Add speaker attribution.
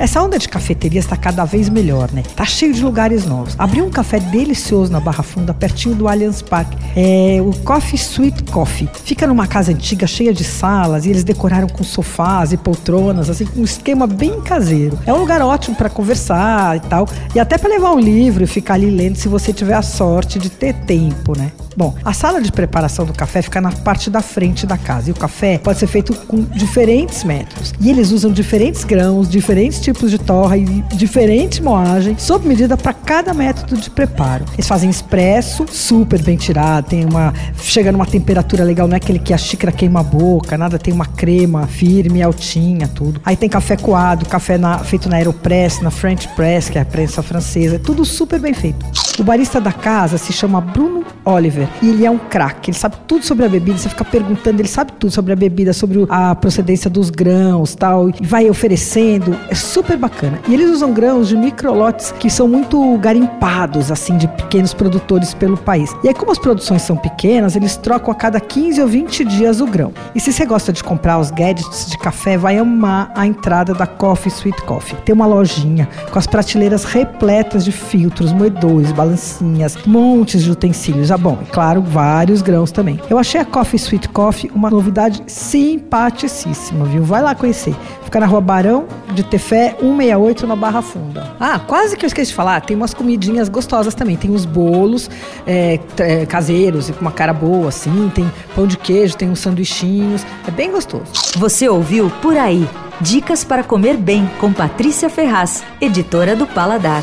Speaker 1: Essa onda de cafeteria está cada vez melhor, né? Tá cheio de lugares novos. Abriu um café delicioso na Barra Funda, pertinho do Allianz Park. É o Coffee Sweet Coffee. Fica numa casa antiga cheia de salas e eles decoraram com sofás e poltronas, assim, um esquema bem caseiro. É um lugar ótimo para conversar e tal, e até para levar um livro e ficar ali lendo se você tiver a sorte de ter tempo, né? Bom, a sala de preparação do café fica na parte da frente da casa e o café pode ser feito com diferentes métodos. E eles usam diferentes grãos, diferentes tipos de torra e diferentes moagens sob medida para cada método de preparo. Eles fazem expresso, super bem tirado, tem uma chega numa temperatura legal, não é aquele que a xícara queima a boca, nada, tem uma crema firme, altinha, tudo. Aí tem café coado, café na, feito na Aeropress, na French Press, que é a prensa francesa, tudo super bem feito. O barista da casa se chama Bruno Oliver e ele é um craque. Ele sabe tudo sobre a bebida. Você fica perguntando, ele sabe tudo sobre a bebida, sobre a procedência dos grãos, tal, e vai oferecendo. É super bacana. E eles usam grãos de microlotes que são muito garimpados, assim, de pequenos produtores pelo país. E aí, como as produções são pequenas, eles trocam a cada 15 ou 20 dias o grão. E se você gosta de comprar os gadgets de café, vai amar a entrada da Coffee Sweet Coffee. Tem uma lojinha com as prateleiras repletas de filtros, moedores, balancinhas, montes de utensílios. Ah, bom, e claro, vários grãos também. Eu achei a Coffee Sweet Coffee uma novidade simpaticíssima, viu? Vai lá conhecer. Fica na rua Barão de Tefé, 168, na Barra Funda. Ah, quase que eu esqueci de falar, tem umas comidinhas gostosas também. Tem os bolos é, é, caseiros e com uma cara boa, assim. Tem pão de queijo, tem uns sanduichinhos. É bem gostoso.
Speaker 2: Você ouviu Por Aí. Dicas para comer bem com Patrícia Ferraz, editora do Paladar.